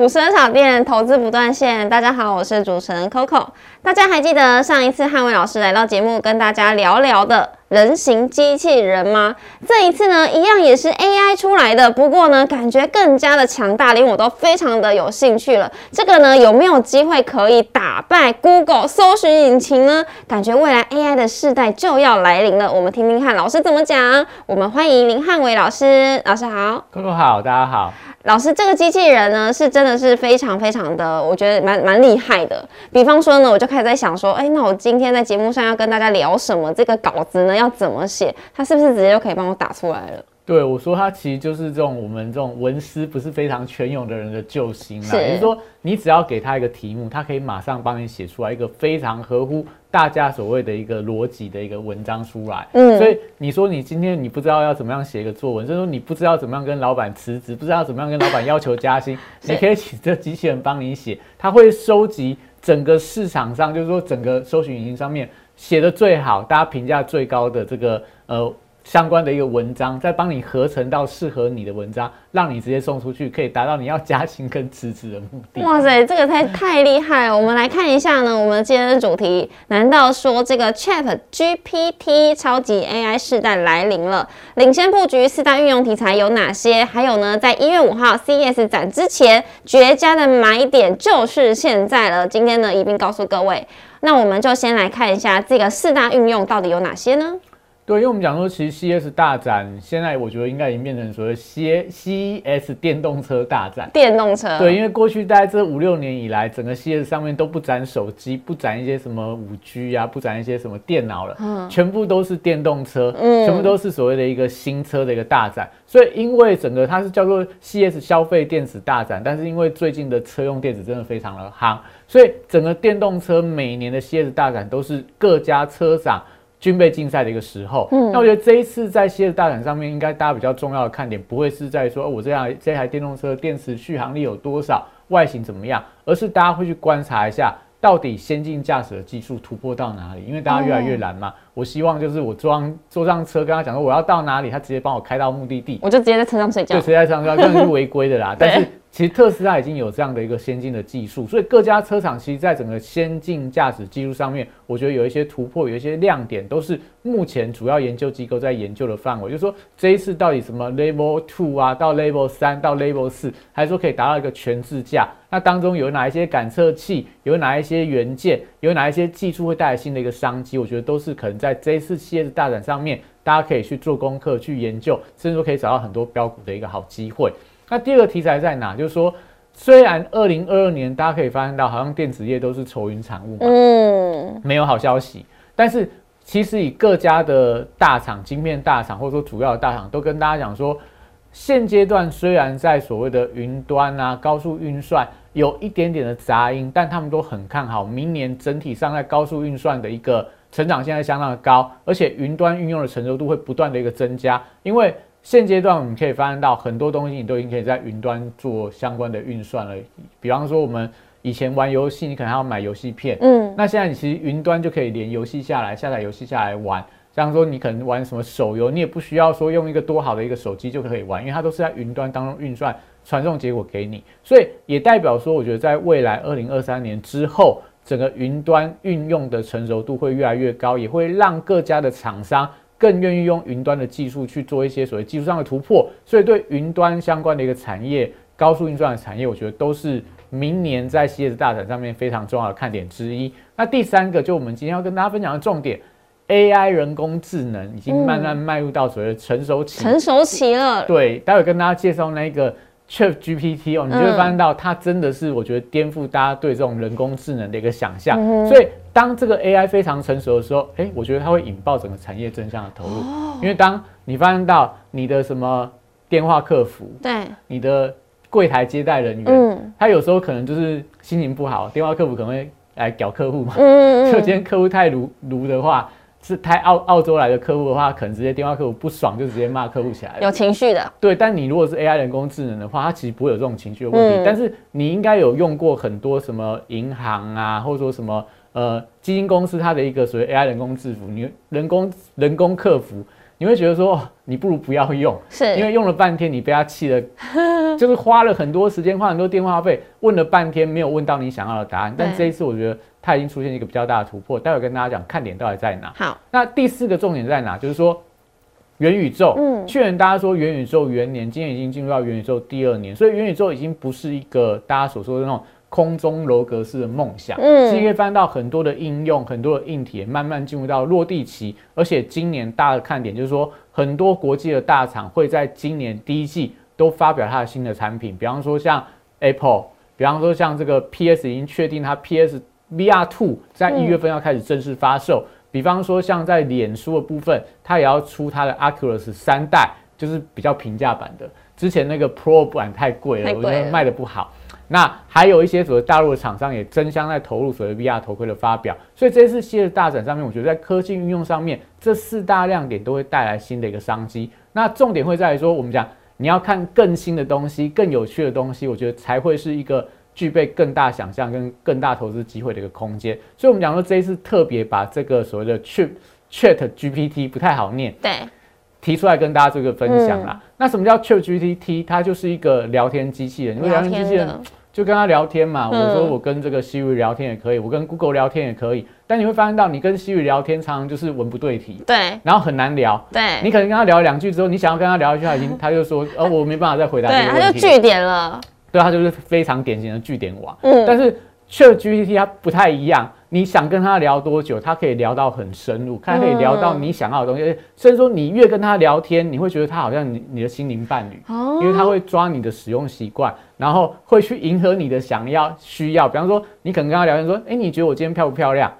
股市小店投资不断线，大家好，我是主持人 Coco。大家还记得上一次汉伟老师来到节目跟大家聊聊的人形机器人吗？这一次呢，一样也是 AI 出来的，不过呢，感觉更加的强大，连我都非常的有兴趣了。这个呢，有没有机会可以打败 Google 搜寻引擎呢？感觉未来 AI 的世代就要来临了。我们听听看老师怎么讲。我们欢迎林汉伟老师，老师好，Google 好，大家好。老师，这个机器人呢，是真的是非常非常的，我觉得蛮蛮厉害的。比方说呢，我就开始在想说，哎，那我今天在节目上要跟大家聊什么？这个稿子呢要怎么写？他是不是直接就可以帮我打出来了？对，我说他其实就是这种我们这种文思不是非常全勇的人的救星啦。也就是说，你只要给他一个题目，他可以马上帮你写出来一个非常合乎。大家所谓的一个逻辑的一个文章出来，嗯，所以你说你今天你不知道要怎么样写一个作文，就是说你不知道怎么样跟老板辞职，不知道怎么样跟老板要求加薪，你可以请这机器人帮你写，他会收集整个市场上，就是说整个搜寻引擎上面写的最好，大家评价最高的这个呃。相关的一个文章，再帮你合成到适合你的文章，让你直接送出去，可以达到你要加薪跟辞职的目的。哇塞，这个太太厉害了！我们来看一下呢，我们今天的主题，难道说这个 Chat GPT 超级 AI 时代来临了？领先布局四大运用题材有哪些？还有呢，在一月五号 CES 展之前，绝佳的买点就是现在了。今天呢，一并告诉各位。那我们就先来看一下这个四大运用到底有哪些呢？对，因为我们讲说，其实 CS 大展现在我觉得应该已经变成所谓 C CS 电动车大展。电动车。对，因为过去大概这五六年以来，整个 CS 上面都不展手机，不展一些什么五 G 啊，不展一些什么电脑了，嗯，全部都是电动车，嗯，全部都是所谓的一个新车的一个大展。所以，因为整个它是叫做 CS 消费电子大展，但是因为最近的车用电子真的非常的夯，所以整个电动车每年的 CS 大展都是各家车展。军备竞赛的一个时候，嗯，那我觉得这一次在蝎子大展上面，应该大家比较重要的看点，不会是在说我这台这台电动车电池续航力有多少，外形怎么样，而是大家会去观察一下，到底先进驾驶的技术突破到哪里，因为大家越来越难嘛。我希望就是我坐上坐上车，跟他讲说我要到哪里，他直接帮我开到目的地，我就直接在车上睡觉，对，直接在车上睡觉，这样是违规的啦。但是。其实特斯拉已经有这样的一个先进的技术，所以各家车厂其实在整个先进驾驶技术上面，我觉得有一些突破，有一些亮点，都是目前主要研究机构在研究的范围。就是说这一次到底什么 Level Two 啊，到 Level 三，到 Level 四，还是说可以达到一个全自驾？那当中有哪一些感测器，有哪一些元件，有哪一些技术会带来新的一个商机？我觉得都是可能在这一次企业的大展上面，大家可以去做功课、去研究，甚至说可以找到很多标股的一个好机会。那第二个题材在哪？就是说，虽然二零二二年大家可以发现到，好像电子业都是愁云惨雾嘛，嗯，没有好消息。但是其实以各家的大厂、晶片大厂，或者说主要的大厂，都跟大家讲说，现阶段虽然在所谓的云端啊、高速运算有一点点的杂音，但他们都很看好明年整体上在高速运算的一个成长，现在相当的高，而且云端运用的成熟度会不断的一个增加，因为。现阶段我们可以发现到很多东西，你都已经可以在云端做相关的运算了。比方说，我们以前玩游戏，你可能要买游戏片，嗯，那现在你其实云端就可以连游戏下来，下载游戏下来玩。像说你可能玩什么手游，你也不需要说用一个多好的一个手机就可以玩，因为它都是在云端当中运算传送结果给你。所以也代表说，我觉得在未来二零二三年之后，整个云端运用的成熟度会越来越高，也会让各家的厂商。更愿意用云端的技术去做一些所谓技术上的突破，所以对云端相关的一个产业、高速运算的产业，我觉得都是明年在 CS 大展上面非常重要的看点之一。那第三个，就我们今天要跟大家分享的重点，AI 人工智能已经慢慢迈入到所谓的成熟期，成熟期了。对，待会跟大家介绍那个。Chat GPT 哦，你就会发现到它真的是，我觉得颠覆大家对这种人工智能的一个想象。所以当这个 AI 非常成熟的时候，哎，我觉得它会引爆整个产业正向的投入。因为当你发现到你的什么电话客服，对，你的柜台接待人员，嗯，他有时候可能就是心情不好，电话客服可能会来屌客户嘛。嗯 就今天客户太鲁鲁的话。是太澳澳洲来的客户的话，可能直接电话客户不爽就直接骂客户起来了，有情绪的。对，但你如果是 AI 人工智能的话，它其实不会有这种情绪的问题。但是你应该有用过很多什么银行啊，或者说什么呃基金公司它的一个所谓 AI 人工制服，你人工人工客服，你会觉得说，你不如不要用，是因为用了半天，你被他气的，就是花了很多时间，花很多电话费，问了半天没有问到你想要的答案。但这一次，我觉得它已经出现一个比较大的突破。待会跟大家讲看点到底在哪。好，那第四个重点在哪？就是说元宇宙。嗯，去年大家说元宇宙元年，今年已经进入到元宇宙第二年，所以元宇宙已经不是一个大家所说的那种。空中楼阁式的梦想，嗯，可以翻到很多的应用，很多的硬体慢慢进入到落地期，而且今年大的看点就是说，很多国际的大厂会在今年第一季都发表它的新的产品，比方说像 Apple，比方说像这个 PS 已经确定它 PS VR Two 在一月份要开始正式发售，比方说像在脸书的部分，它也要出它的 Oculus 三代，就是比较平价版的，之前那个 Pro 版太贵了，我觉得卖的不好。那还有一些所谓大陆的厂商也争相在投入所谓 VR 头盔的发表，所以这一次系列大展上面，我觉得在科技运用上面，这四大亮点都会带来新的一个商机。那重点会在于说，我们讲你要看更新的东西、更有趣的东西，我觉得才会是一个具备更大想象跟更大投资机会的一个空间。所以，我们讲说这一次特别把这个所谓的 Chat Chat GPT 不太好念，对，提出来跟大家做一个分享啦。那什么叫 Chat GPT？它就是一个聊天机器人，因为聊天机器人。就跟他聊天嘛，我说我跟这个 Siri 聊天也可以，我跟 Google 聊天也可以，但你会发现到你跟 Siri 聊天常常就是文不对题，对，然后很难聊，对，你可能跟他聊两句之后，你想要跟他聊一句，他，已经他就说，哦，我没办法再回答 这个问题，他就据点了，对，他就是非常典型的据点王，嗯，但是 Chat GPT 它不太一样。你想跟他聊多久，他可以聊到很深入，他可以聊到你想要的东西。甚至说，你越跟他聊天，你会觉得他好像你你的心灵伴侣，因为他会抓你的使用习惯，然后会去迎合你的想要需要。比方说，你可能跟他聊天说，哎，你觉得我今天漂不漂亮？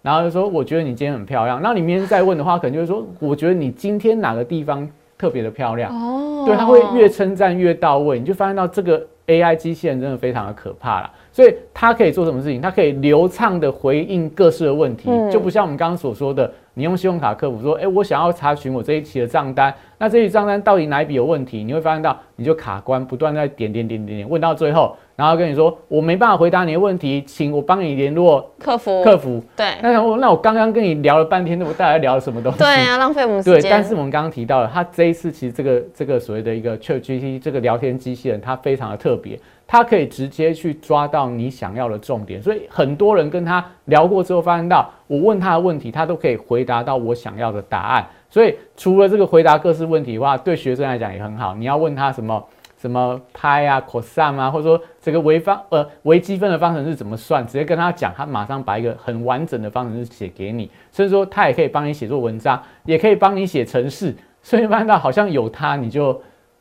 然后就说，我觉得你今天很漂亮。那你明天再问的话，可能就是说，我觉得你今天哪个地方特别的漂亮？哦，对，他会越称赞越到位，你就发现到这个 AI 机器人真的非常的可怕了。所以它可以做什么事情？它可以流畅的回应各式的问题，就不像我们刚刚所说的，你用信用卡客服说，哎，我想要查询我这一期的账单，那这一账单到底哪一笔有问题？你会发现到你就卡关，不断在点点点点点问到最后，然后跟你说我没办法回答你的问题，请我帮你联络客服。客服对，那我那我刚刚跟你聊了半天，那我大概聊了什么东西？对啊，浪费我们时间。对，但是我们刚刚提到了，它这一次其实这个这个所谓的一个 ChatGPT 这个聊天机器人，它非常的特别。他可以直接去抓到你想要的重点，所以很多人跟他聊过之后，发现到我问他的问题，他都可以回答到我想要的答案。所以除了这个回答各式问题的话，对学生来讲也很好。你要问他什么什么派啊、cos 啊，或者说这个微方呃微积分的方程式怎么算，直接跟他讲，他马上把一个很完整的方程式写给你。所以说他也可以帮你写作文章，也可以帮你写程式。所以发现到好像有他，你就。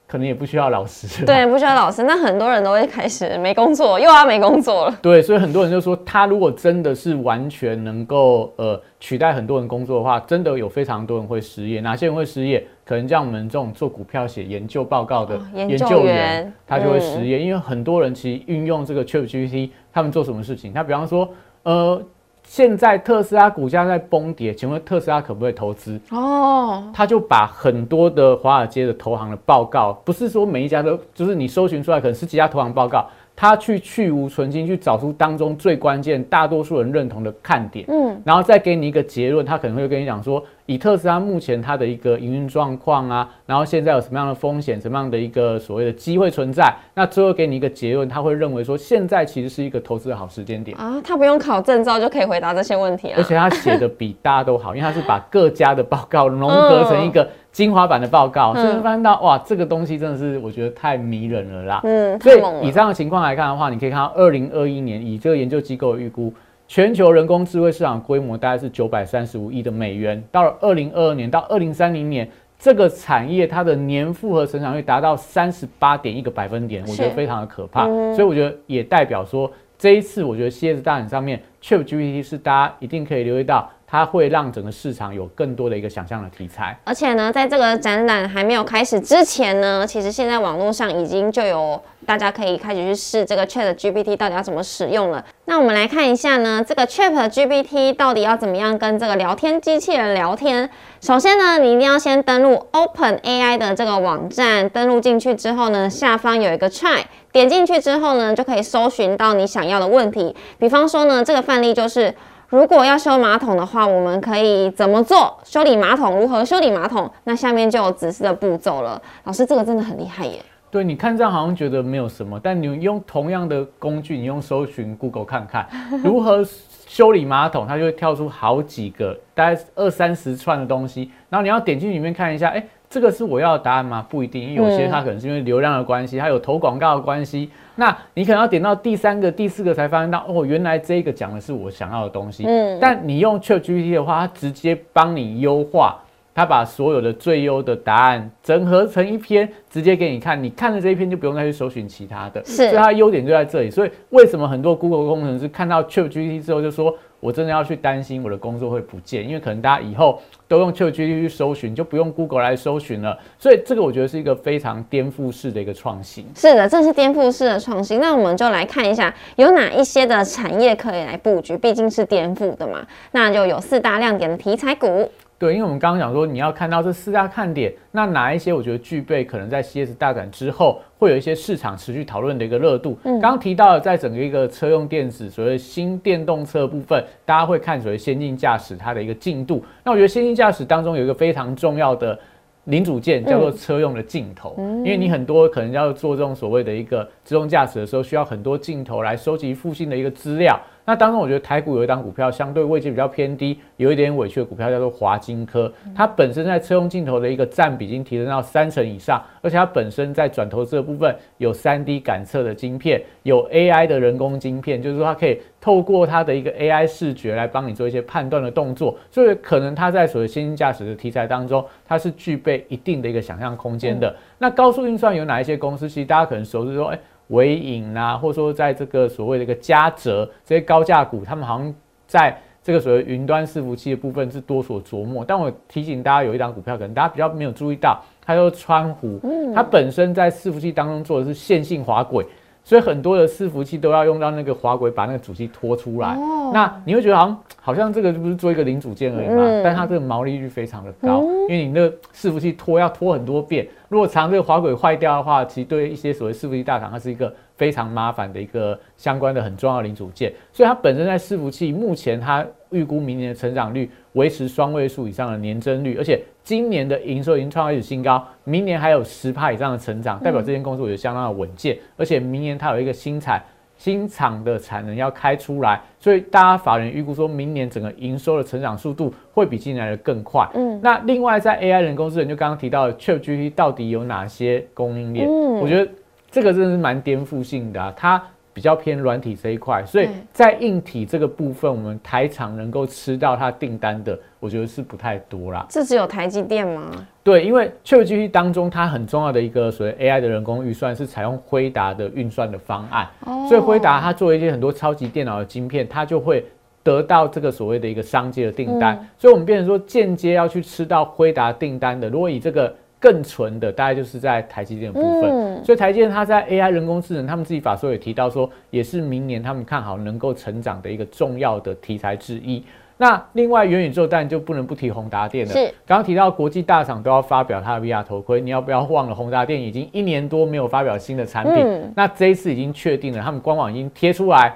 可能也不需要老师，对，不需要老师。那很多人都会开始没工作，又要没工作了。对，所以很多人就说，他如果真的是完全能够呃取代很多人工作的话，真的有非常多人会失业。哪些人会失业？可能像我们这种做股票、写研究报告的研究员，他就会失业，因为很多人其实运用这个 ChatGPT，他们做什么事情？他比方说，呃。现在特斯拉股价在崩跌，请问特斯拉可不可以投资？哦，他就把很多的华尔街的投行的报告，不是说每一家都，就是你搜寻出来可能是几家投行报告。他去去无存精，去找出当中最关键、大多数人认同的看点，嗯，然后再给你一个结论。他可能会跟你讲说，以特斯拉目前它的一个营运状况啊，然后现在有什么样的风险、什么样的一个所谓的机会存在，那最后给你一个结论，他会认为说，现在其实是一个投资的好时间点啊。他不用考证照就可以回答这些问题了，而且他写的比大家都好，因为他是把各家的报告 融合成一个。精华版的报告，所以发现到哇，这个东西真的是我觉得太迷人了啦。嗯，所以以这样的情况来看的话，你可以看到二零二一年以这个研究机构预估，全球人工智慧市场规模大概是九百三十五亿的美元。到了二零二二年到二零三零年，这个产业它的年复合成长率达到三十八点一个百分点，我觉得非常的可怕。所以我觉得也代表说，这一次我觉得 CS 大展上面，ChatGPT 是大家一定可以留意到。它会让整个市场有更多的一个想象的题材，而且呢，在这个展览还没有开始之前呢，其实现在网络上已经就有大家可以开始去试这个 Chat GPT 到底要怎么使用了。那我们来看一下呢，这个 Chat GPT 到底要怎么样跟这个聊天机器人聊天？首先呢，你一定要先登录 Open AI 的这个网站，登录进去之后呢，下方有一个 Chat，点进去之后呢，就可以搜寻到你想要的问题。比方说呢，这个范例就是。如果要修马桶的话，我们可以怎么做？修理马桶如何修理马桶？那下面就有指示的步骤了。老师，这个真的很厉害耶。对，你看这样好像觉得没有什么，但你用同样的工具，你用搜寻 Google 看看如何修理马桶，它就会跳出好几个，大概二三十串的东西，然后你要点进去里面看一下，哎，这个是我要的答案吗？不一定，因为有些它可能是因为流量的关系，它有投广告的关系，那你可能要点到第三个、第四个才发现到，哦，原来这个讲的是我想要的东西。嗯，但你用 ChatGPT 的话，它直接帮你优化。它把所有的最优的答案整合成一篇，直接给你看。你看了这一篇，就不用再去搜寻其他的。是，所以它优点就在这里。所以为什么很多 Google 工程师看到 ChatGPT 之后，就说我真的要去担心我的工作会不见，因为可能大家以后都用 ChatGPT 去搜寻，就不用 Google 来搜寻了。所以这个我觉得是一个非常颠覆式的一个创新。是的，这是颠覆式的创新。那我们就来看一下有哪一些的产业可以来布局，毕竟是颠覆的嘛。那就有四大亮点的题材股。对，因为我们刚刚讲说，你要看到这四大看点，那哪一些我觉得具备可能在 CS 大展之后，会有一些市场持续讨论的一个热度。嗯，刚刚提到的，在整个一个车用电子，所谓新电动车部分，大家会看所谓先进驾驶它的一个进度。那我觉得先进驾驶当中有一个非常重要的零组件，叫做车用的镜头。嗯，因为你很多可能要做这种所谓的一个自动驾驶的时候，需要很多镜头来收集附近的一个资料。那当中，我觉得台股有一档股票相对位置比较偏低，有一点委屈的股票叫做华金科。它本身在车用镜头的一个占比已经提升到三成以上，而且它本身在转投资的部分有三 D 感测的晶片，有 AI 的人工晶片，就是说它可以透过它的一个 AI 视觉来帮你做一些判断的动作，所以可能它在所谓先进驾驶的题材当中，它是具备一定的一个想象空间的。那高速运算有哪一些公司？其实大家可能熟知说，哎。尾影啊，或者说在这个所谓的一个嘉泽这些高价股，他们好像在这个所谓云端伺服器的部分是多所琢磨。但我提醒大家，有一档股票可能大家比较没有注意到，它叫川湖，它本身在伺服器当中做的是线性滑轨。所以很多的伺服器都要用到那个滑轨，把那个主机拖出来。那你会觉得好像好像这个不是做一个零组件而已嘛？但它这个毛利率非常的高，因为你那个伺服器拖要拖很多遍。如果常这个滑轨坏掉的话，其实对一些所谓伺服器大厂，它是一个非常麻烦的一个相关的很重要的零组件。所以它本身在伺服器目前它预估明年的成长率维持双位数以上的年增率，而且。今年的营收已经创历史新高，明年还有十趴以上的成长，代表这间公司我觉得相当的稳健，而且明年它有一个新产新厂的产能要开出来，所以大家法人预估说明年整个营收的成长速度会比今年来的更快。嗯，那另外在 AI 人工智能，就刚刚提到的 ChatGPT 到底有哪些供应链？嗯，我觉得这个真的是蛮颠覆性的啊，它。比较偏软体这一块，所以在硬体这个部分，我们台厂能够吃到它订单的，我觉得是不太多啦。这只有台积电吗？对，因为 ChatGPT 当中它很重要的一个所谓 AI 的人工预算是采用辉达的运算的方案，所以辉达它做一些很多超级电脑的晶片，它就会得到这个所谓的一个商界的订单，所以我们变成说间接要去吃到辉达订单的。如果以这个更纯的大概就是在台积电部分，所以台积电它在 AI 人工智能，他们自己法说也提到说，也是明年他们看好能够成长的一个重要的题材之一。那另外元宇宙当然就不能不提宏达电了。是，刚刚提到国际大厂都要发表它的 VR 头盔，你要不要忘了宏达电已经一年多没有发表新的产品？那这一次已经确定了，他们官网已经贴出来。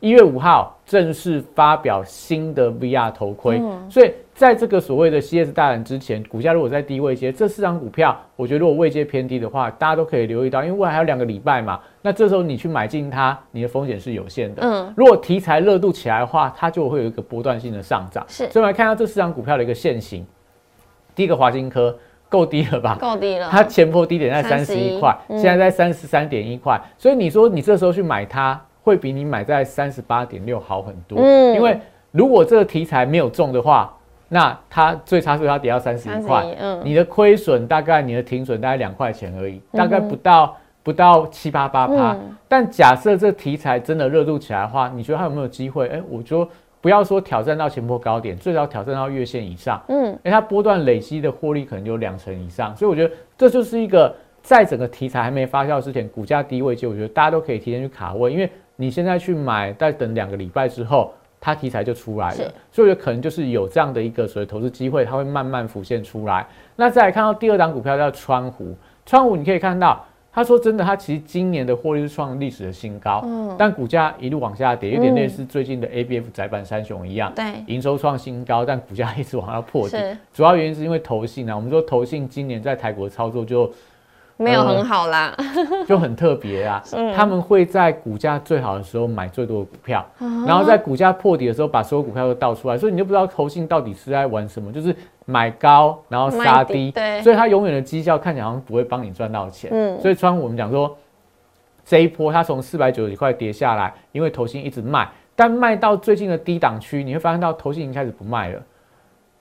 一月五号正式发表新的 VR 头盔，所以在这个所谓的 CS 大展之前，股价如果在低位接，这四张股票，我觉得如果位阶偏低的话，大家都可以留意到，因为未来还有两个礼拜嘛，那这时候你去买进它，你的风险是有限的。嗯，如果题材热度起来的话，它就会有一个波段性的上涨。是，所以我们来看到这四张股票的一个现形。第一个华金科够低了吧？够低了。它前波低点在三十一块，现在在三十三点一块，所以你说你这时候去买它。会比你买在三十八点六好很多，嗯，因为如果这个题材没有中的话，那它最差是它跌到三十一块，嗯，你的亏损大概你的停损大概两块钱而已，大概不到不到七八八趴。但假设这题材真的热度起来的话，你觉得它有没有机会？哎，我就不要说挑战到前波高点，最少挑战到月线以上，嗯，哎，它波段累积的获利可能就两成以上，所以我觉得这就是一个在整个题材还没发酵之前，股价低位就我觉得大家都可以提前去卡位，因为。你现在去买，再等两个礼拜之后，它题材就出来了，所以我觉得可能就是有这样的一个所谓投资机会，它会慢慢浮现出来。那再来看到第二档股票叫川湖，川湖你可以看到他说真的，他其实今年的获利是创历史的新高，嗯。但股价一路往下跌，有点嗯类似最近的 ABF 窄板三雄一样，对，营收创新高，但股价一直往下破底。主要原因是因为投信啊，我们说投信今年在台国操作就没有很好啦。就很特别啊，嗯他们会在股价最好的时候买最多的股票，哦然后在股价破底的时候把所有股票都倒出来，所以你就不知道投信到底是在玩什么，就是买高然后杀卖低，对，所以它永远的绩效看起来好像不会帮你赚到钱。嗯所以川普我们讲说，这一波它从四百九十几块跌下来，因为投信一直卖，但卖到最近的低档区，你会发现到投信已经开始不卖了。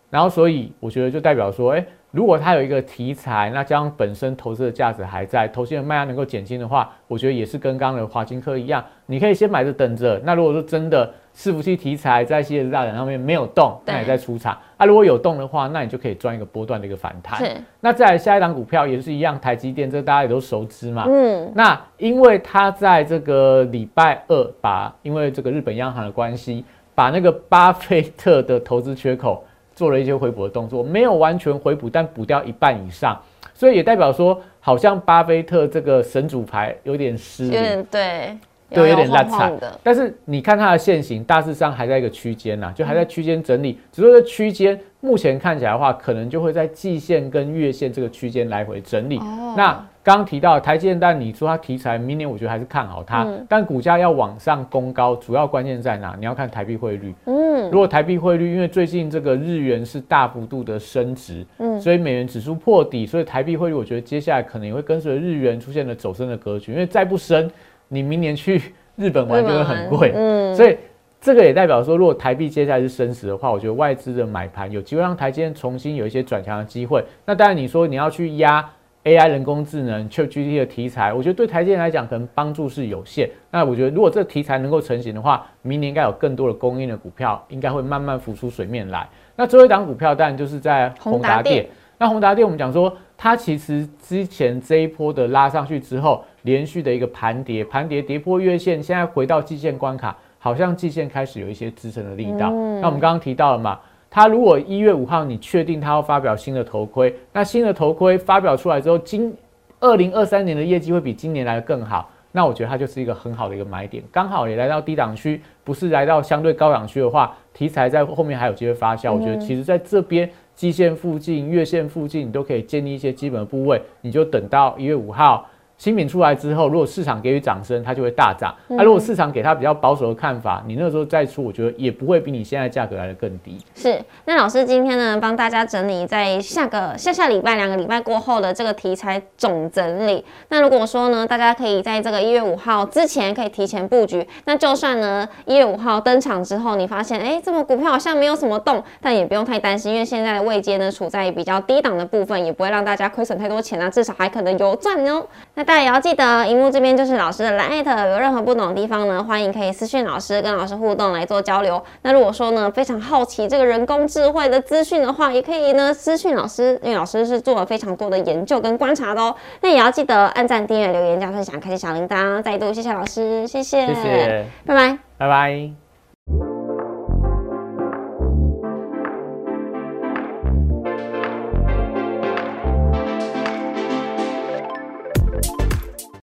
然后所以我觉得就代表说，哎，如果它有一个题材，那加上本身投资的价值还在，投资的卖压能够减轻的话，我觉得也是跟刚刚的华金科一样，你可以先买着等着。那如果说真的伺服器题材在系列大展上面没有动，那你对再出场。啊，如果有动的话，那你就可以赚一个波段的一个反弹。是，那再来下一档股票也是一样，台积电，这大家也都熟知嘛。嗯，那因为它在这个礼拜二把，因为这个日本央行的关系，把那个巴菲特的投资缺口做了一些回补的动作，没有完全回补，但补掉一半以上，所以也代表说，好像巴菲特这个神主牌有点失。有点对，对有点烂菜晃晃的，但是你看它的线型，大致上还在一个区间呐，就还在区间整理。只是说这区间目前看起来的话，可能就会在季线跟月线这个区间来回整理。哦那刚刚提到台积电，但你说它题材，明年我觉得还是看好它，嗯但股价要往上攻高，主要关键在哪？你要看台币汇率。嗯如果台币汇率，因为最近这个日元是大幅度的升值，嗯所以美元指数破底，所以台币汇率，我觉得接下来可能也会跟随日元出现了走升的格局，因为再不升，你明年去 日本玩就会很贵，嗯，所以这个也代表说，如果台币接下来是升值的话，我觉得外资的买盘有机会让台积电重新有一些转强的机会。那当然，你说你要去压 AI 人工智能、ChatGPT 的题材，我觉得对台积电来讲可能帮助是有限。那我觉得如果这个题材能够成型的话，明年应该有更多的供应的股票应该会慢慢浮出水面来。那最后一档股票当然就是在宏达电。那宏达电我们讲说，它其实之前这一波的拉上去之后，连续的一个盘跌，盘跌跌破月线，现在回到季线关卡，好像季线开始有一些支撑的力道。嗯那我们刚刚提到了嘛，它如果一月五号你确定它要发表新的头盔，那新的头盔发表出来之后，今二零二三年的业绩会比今年来的更好。那我觉得它就是一个很好的一个买点，刚好也来到低档区，不是来到相对高档区的话，题材在后面还有机会发酵。我觉得其实在这边季线附近、月线附近，你都可以建立一些基本的部位，你就等到一月五号新品出来之后，如果市场给予掌声，它就会大涨。那、如果市场给它比较保守的看法，你那时候再出，我觉得也不会比你现在价格来的更低。是，那老师今天呢，帮大家整理在下个下下礼拜两个礼拜过后的这个题材总整理。那如果说呢，大家可以在这个一月五号之前可以提前布局，那就算呢一月五号登场之后，你发现哎，这么股票好像没有什么动，但也不用太担心，因为现在的位阶呢处在比较低档的部分，也不会让大家亏损太多钱啊，至少还可能有赚哦。那大家也要记得，荧幕这边就是老师的蓝艾特有任何不懂的地方呢，欢迎可以私讯老师，跟老师互动来做交流。那如果说呢非常好奇这个人工智慧的资讯的话，也可以呢私讯老师，因为老师是做了非常多的研究跟观察的哦。那也要记得按赞、订阅、留言、加分享、开启小铃铛。再度谢谢老师，谢谢，谢谢，拜拜。拜拜。